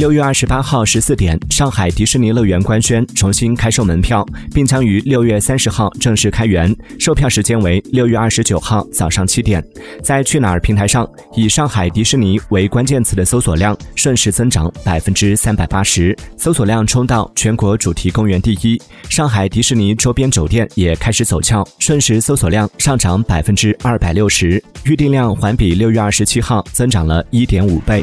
六月二十八号十四点，上海迪士尼乐园官宣重新开售门票，并将于六月三十号正式开园。售票时间为六月二十九号早上七点。在去哪儿平台上，以上海迪士尼为关键词的搜索量顺势增长百分之三百八十，搜索量冲到全国主题公园第一。上海迪士尼周边酒店也开始走俏，瞬时搜索量上涨百分之二百六十，预订量环比六月二十七号增长了一点五倍。